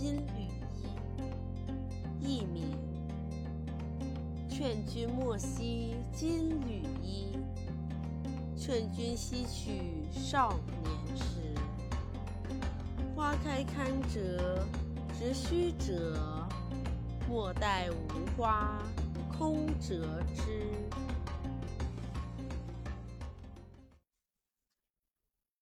金缕衣，佚名劝君莫惜金缕衣，劝君惜取少年时。花开堪折直须折，莫待无花空折枝。